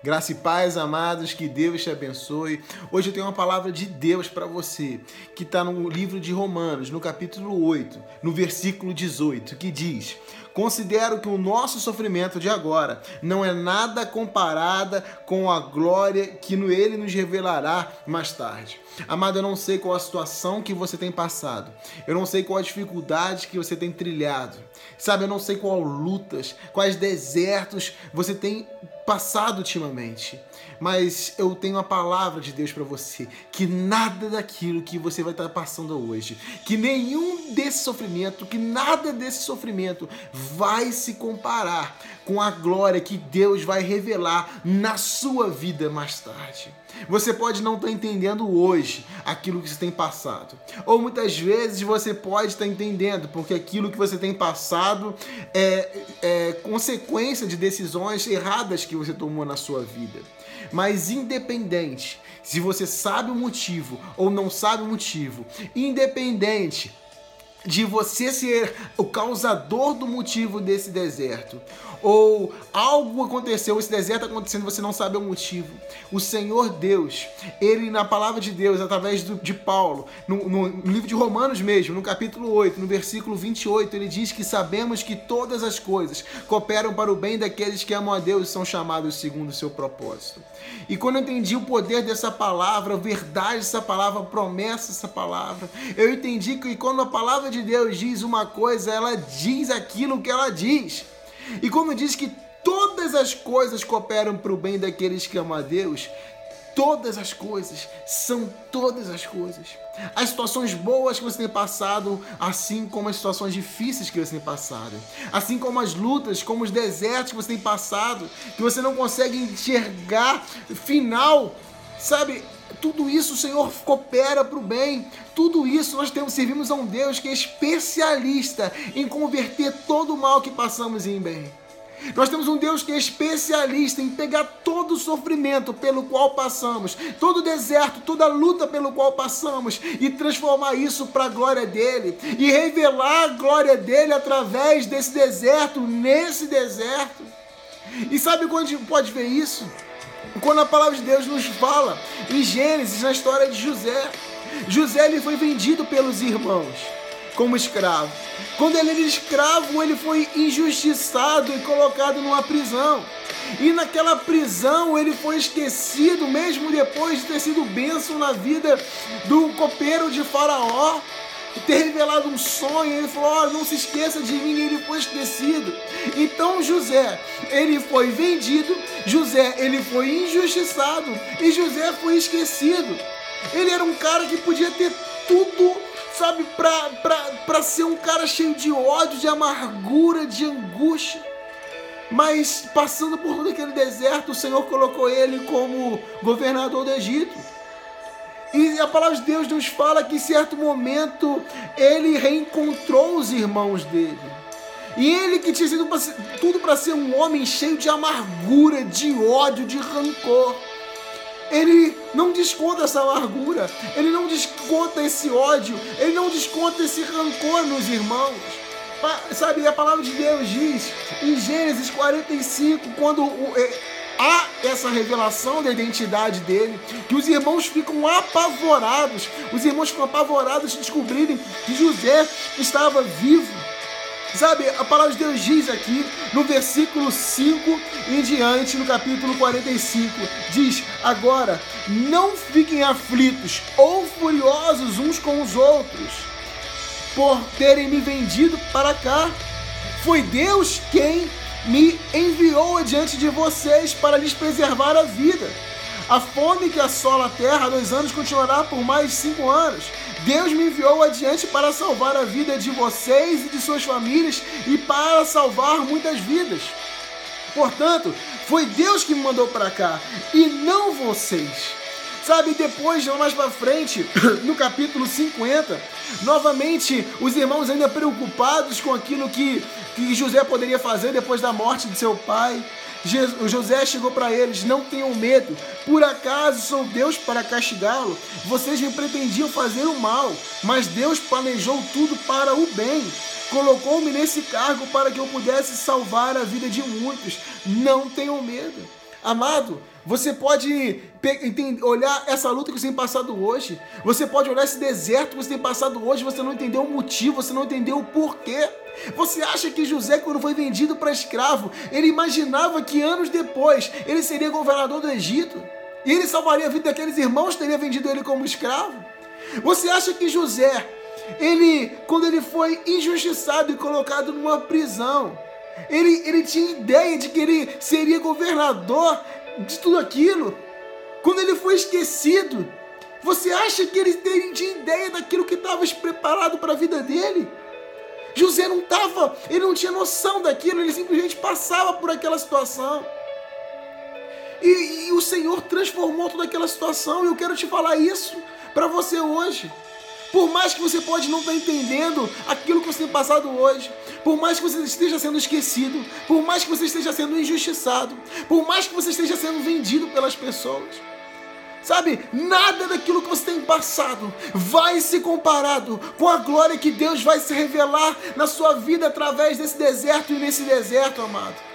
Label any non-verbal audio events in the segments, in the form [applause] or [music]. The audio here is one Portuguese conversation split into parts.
Graça e paz, amados, que Deus te abençoe. Hoje eu tenho uma palavra de Deus para você, que está no livro de Romanos, no capítulo 8, no versículo 18, que diz: Considero que o nosso sofrimento de agora não é nada comparada com a glória que ele nos revelará mais tarde. Amado, eu não sei qual a situação que você tem passado. Eu não sei qual a dificuldade que você tem trilhado. Sabe, eu não sei qual lutas, quais desertos você tem passado ultimamente. Mas eu tenho a palavra de Deus para você, que nada daquilo que você vai estar passando hoje, que nenhum desse sofrimento, que nada desse sofrimento vai se comparar com a glória que Deus vai revelar na sua vida mais tarde. Você pode não estar tá entendendo hoje aquilo que você tem passado. Ou muitas vezes você pode estar tá entendendo, porque aquilo que você tem passado é, é consequência de decisões erradas que você tomou na sua vida. Mas independente se você sabe o motivo ou não sabe o motivo, independente de você ser o causador do motivo desse deserto, ou algo aconteceu, esse deserto acontecendo, você não sabe o motivo. O Senhor Deus, ele na palavra de Deus, através do, de Paulo, no, no, no livro de Romanos mesmo, no capítulo 8, no versículo 28, ele diz que sabemos que todas as coisas cooperam para o bem daqueles que amam a Deus e são chamados segundo o seu propósito. E quando eu entendi o poder dessa palavra, a verdade dessa palavra, a promessa dessa palavra, eu entendi que quando a palavra de Deus diz uma coisa, ela diz aquilo que ela diz. E como diz que todas as coisas cooperam para o bem daqueles que amam a Deus, todas as coisas, são todas as coisas. As situações boas que você tem passado, assim como as situações difíceis que você tem passado. Assim como as lutas, como os desertos que você tem passado, que você não consegue enxergar final, sabe? Tudo isso o Senhor coopera para o bem. Tudo isso nós temos, servimos a um Deus que é especialista em converter todo o mal que passamos em bem. Nós temos um Deus que é especialista em pegar todo o sofrimento pelo qual passamos, todo o deserto, toda a luta pelo qual passamos e transformar isso para a glória dele e revelar a glória dele através desse deserto, nesse deserto. E sabe quando a gente pode ver isso? Quando a palavra de Deus nos fala em Gênesis, na história de José. José ele foi vendido pelos irmãos como escravo. Quando ele era escravo, ele foi injustiçado e colocado numa prisão. E naquela prisão ele foi esquecido, mesmo depois de ter sido bênção na vida do copeiro de Faraó ter revelado um sonho, ele falou: oh, não se esqueça de mim, e ele foi esquecido. Então José, ele foi vendido, José, ele foi injustiçado e José foi esquecido. Ele era um cara que podia ter tudo, sabe, para ser um cara cheio de ódio, de amargura, de angústia. Mas passando por todo aquele deserto, o Senhor colocou ele como governador do Egito. E a palavra de Deus nos fala que em certo momento ele reencontrou os irmãos dele. E ele que tinha sido tudo para ser um homem cheio de amargura, de ódio, de rancor. Ele não desconta essa amargura, ele não desconta esse ódio, ele não desconta esse rancor nos irmãos. Sabe, a palavra de Deus diz em Gênesis 45, quando o, há essa revelação da identidade dele, que os irmãos ficam apavorados, os irmãos ficam apavorados de descobrirem que José estava vivo. Sabe, a palavra de Deus diz aqui no versículo 5 em diante, no capítulo 45, diz: Agora não fiquem aflitos ou furiosos uns com os outros, por terem me vendido para cá. Foi Deus quem me enviou adiante de vocês para lhes preservar a vida. A fome que assola a terra dois anos continuará por mais cinco anos. Deus me enviou adiante para salvar a vida de vocês e de suas famílias e para salvar muitas vidas. Portanto, foi Deus que me mandou para cá e não vocês. Sabe, depois, mais para frente, [coughs] no capítulo 50, novamente os irmãos ainda preocupados com aquilo que, que José poderia fazer depois da morte de seu pai. José chegou para eles: Não tenham medo, por acaso sou Deus para castigá-lo? Vocês me pretendiam fazer o mal, mas Deus planejou tudo para o bem. Colocou-me nesse cargo para que eu pudesse salvar a vida de muitos. Não tenham medo. Amado, você pode olhar essa luta que você tem passado hoje. Você pode olhar esse deserto que você tem passado hoje. Você não entendeu o motivo, você não entendeu o porquê. Você acha que José, quando foi vendido para escravo, ele imaginava que anos depois ele seria governador do Egito? E ele salvaria a vida daqueles irmãos que teria vendido ele como escravo? Você acha que José, ele, quando ele foi injustiçado e colocado numa prisão, ele, ele tinha ideia de que ele seria governador de tudo aquilo? Quando ele foi esquecido, você acha que ele tinha ideia daquilo que estava preparado para a vida dele? José não estava, ele não tinha noção daquilo, ele simplesmente passava por aquela situação. E, e o Senhor transformou toda aquela situação, e eu quero te falar isso para você hoje. Por mais que você pode não estar tá entendendo aquilo que você tem passado hoje, por mais que você esteja sendo esquecido, por mais que você esteja sendo injustiçado, por mais que você esteja sendo vendido pelas pessoas, Sabe, nada daquilo que você tem passado vai ser comparado com a glória que Deus vai se revelar na sua vida através desse deserto e nesse deserto, amado.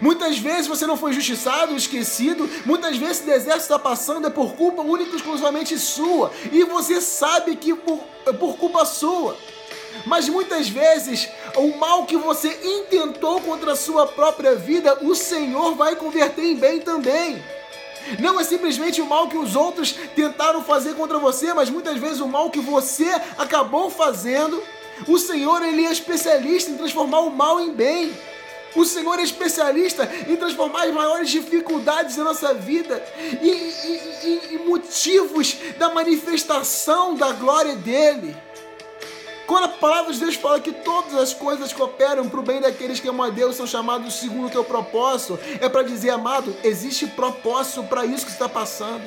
Muitas vezes você não foi injustiçado, esquecido. Muitas vezes esse deserto está passando é por culpa única e exclusivamente sua. E você sabe que por, é por culpa sua. Mas muitas vezes o mal que você intentou contra a sua própria vida, o Senhor vai converter em bem também. Não é simplesmente o mal que os outros tentaram fazer contra você, mas muitas vezes o mal que você acabou fazendo. O Senhor ele é especialista em transformar o mal em bem. O Senhor é especialista em transformar as maiores dificuldades da nossa vida em, motivos da manifestação da glória dele. Quando a palavra de Deus fala que todas as coisas cooperam para o bem daqueles que amam a Deus são chamados segundo o teu propósito, é para dizer, amado, existe propósito para isso que está passando.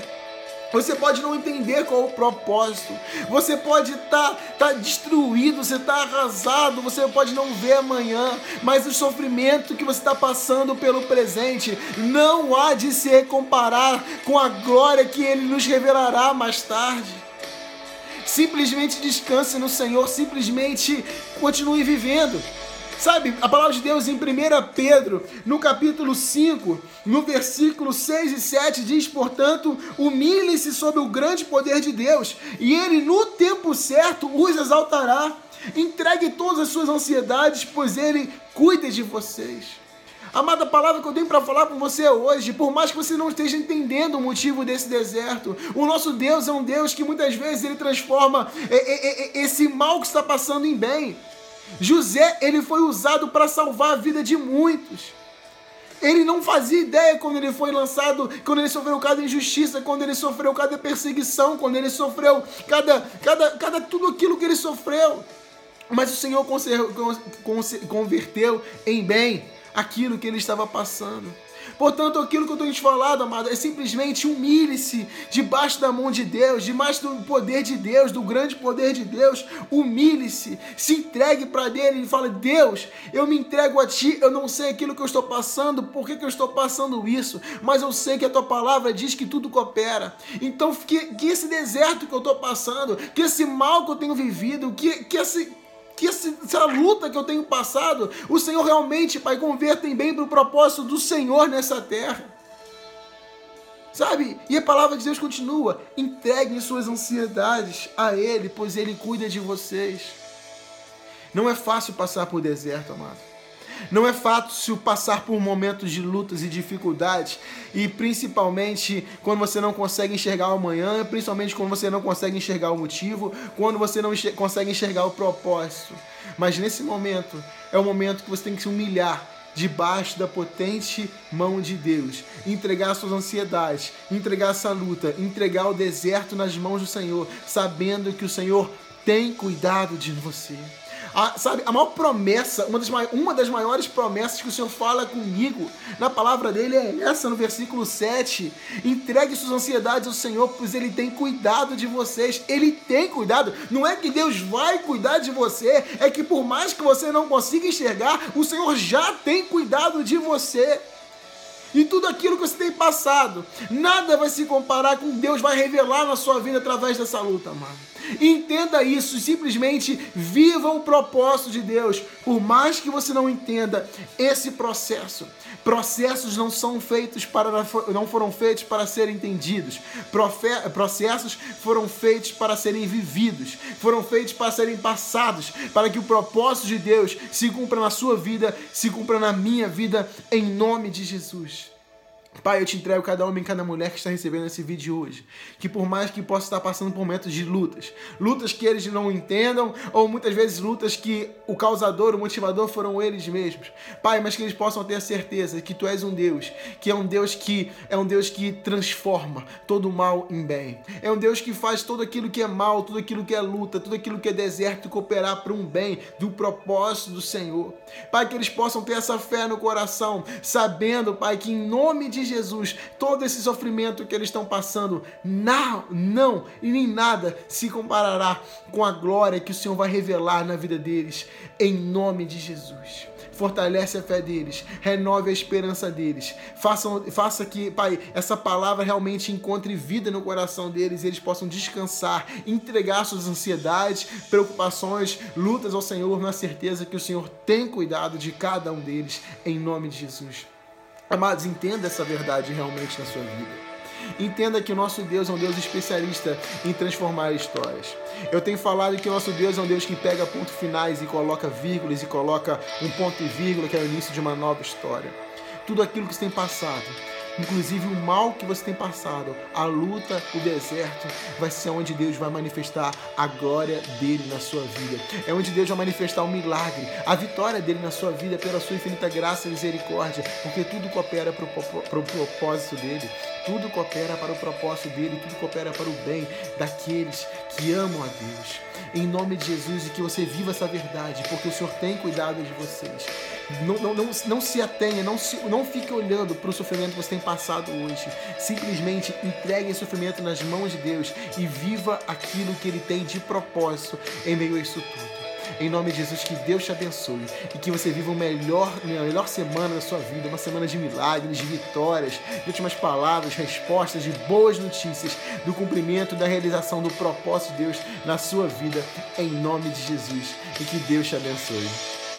Você pode não entender qual é o propósito. Você pode estar tá, tá destruído, você está arrasado, você pode não ver amanhã, mas o sofrimento que você está passando pelo presente não há de se comparar com a glória que Ele nos revelará mais tarde. Simplesmente descanse no Senhor, simplesmente continue vivendo. Sabe, a palavra de Deus em 1 Pedro, no capítulo 5, no versículo 6 e 7, diz: Portanto, humilhe-se sob o grande poder de Deus, e Ele, no tempo certo, os exaltará. Entregue todas as suas ansiedades, pois Ele cuida de vocês. Amada, palavra que eu tenho para falar com você hoje, por mais que você não esteja entendendo o motivo desse deserto, o nosso Deus é um Deus que muitas vezes ele transforma é, é, é, esse mal que está passando em bem. José, ele foi usado para salvar a vida de muitos. Ele não fazia ideia quando ele foi lançado, quando ele sofreu cada injustiça, quando ele sofreu cada perseguição, quando ele sofreu cada, cada, cada tudo aquilo que ele sofreu. Mas o Senhor converteu em bem aquilo que ele estava passando. Portanto, aquilo que eu estou te falando, amado, é simplesmente humilhe-se debaixo da mão de Deus, debaixo do poder de Deus, do grande poder de Deus. Humilhe-se, se entregue para Ele e fale: Deus, eu me entrego a Ti. Eu não sei aquilo que eu estou passando, por que, que eu estou passando isso, mas eu sei que a Tua palavra diz que tudo coopera. Então, que, que esse deserto que eu estou passando, que esse mal que eu tenho vivido, que, que esse que essa luta que eu tenho passado, o Senhor realmente, Pai, converta em bem para o propósito do Senhor nessa terra. Sabe? E a palavra de Deus continua: entreguem suas ansiedades a Ele, pois Ele cuida de vocês. Não é fácil passar por deserto, amado. Não é fácil passar por momentos de lutas e dificuldades, e principalmente quando você não consegue enxergar o amanhã, principalmente quando você não consegue enxergar o motivo, quando você não consegue enxergar o propósito. Mas nesse momento é o momento que você tem que se humilhar debaixo da potente mão de Deus, entregar suas ansiedades, entregar essa luta, entregar o deserto nas mãos do Senhor, sabendo que o Senhor tem cuidado de você. A, sabe, a maior promessa, uma das, uma das maiores promessas que o Senhor fala comigo na palavra dele é essa, no versículo 7. Entregue suas ansiedades ao Senhor, pois Ele tem cuidado de vocês. Ele tem cuidado. Não é que Deus vai cuidar de você, é que por mais que você não consiga enxergar, o Senhor já tem cuidado de você e tudo aquilo que você tem passado. Nada vai se comparar com Deus vai revelar na sua vida através dessa luta, mano. Entenda isso, simplesmente viva o propósito de Deus, por mais que você não entenda esse processo. Processos não são feitos para não foram feitos para serem entendidos. Processos foram feitos para serem vividos, foram feitos para serem passados, para que o propósito de Deus se cumpra na sua vida, se cumpra na minha vida, em nome de Jesus. Pai, eu te entrego cada homem e cada mulher que está recebendo esse vídeo hoje. Que por mais que possa estar passando por momentos de lutas, lutas que eles não entendam, ou muitas vezes lutas que o causador, o motivador foram eles mesmos. Pai, mas que eles possam ter a certeza que tu és um Deus, que é um Deus que é um Deus que transforma todo o mal em bem. É um Deus que faz todo aquilo que é mal, tudo aquilo que é luta, tudo aquilo que é deserto cooperar para um bem, do propósito do Senhor. Pai, que eles possam ter essa fé no coração, sabendo, Pai, que em nome de Jesus, todo esse sofrimento que eles estão passando, não, não e nem nada se comparará com a glória que o Senhor vai revelar na vida deles, em nome de Jesus fortalece a fé deles, renove a esperança deles, faça, faça que, Pai, essa palavra realmente encontre vida no coração deles e eles possam descansar, entregar suas ansiedades, preocupações, lutas ao Senhor, na certeza que o Senhor tem cuidado de cada um deles, em nome de Jesus. Amados, entenda essa verdade realmente na sua vida. Entenda que o nosso Deus é um Deus especialista em transformar histórias. Eu tenho falado que o nosso Deus é um Deus que pega pontos finais e coloca vírgulas e coloca um ponto e vírgula que é o início de uma nova história. Tudo aquilo que você tem passado, inclusive o mal que você tem passado, a luta, o deserto, vai ser onde Deus vai manifestar a glória dele na sua vida. É onde Deus vai manifestar o milagre, a vitória dele na sua vida pela sua infinita graça e misericórdia, porque tudo coopera para o propósito dele. Tudo coopera para o propósito dele, tudo coopera para o bem daqueles que amam a Deus. Em nome de Jesus e que você viva essa verdade, porque o Senhor tem cuidado de vocês. Não, não, não, não se atenha, não, se, não fique olhando para o sofrimento que você tem passado hoje. Simplesmente entregue esse sofrimento nas mãos de Deus e viva aquilo que Ele tem de propósito em meio a isso tudo. Em nome de Jesus, que Deus te abençoe e que você viva a melhor, a melhor semana da sua vida, uma semana de milagres, de vitórias, de últimas palavras, respostas, de boas notícias, do cumprimento, da realização do propósito de Deus na sua vida, em nome de Jesus. E que Deus te abençoe.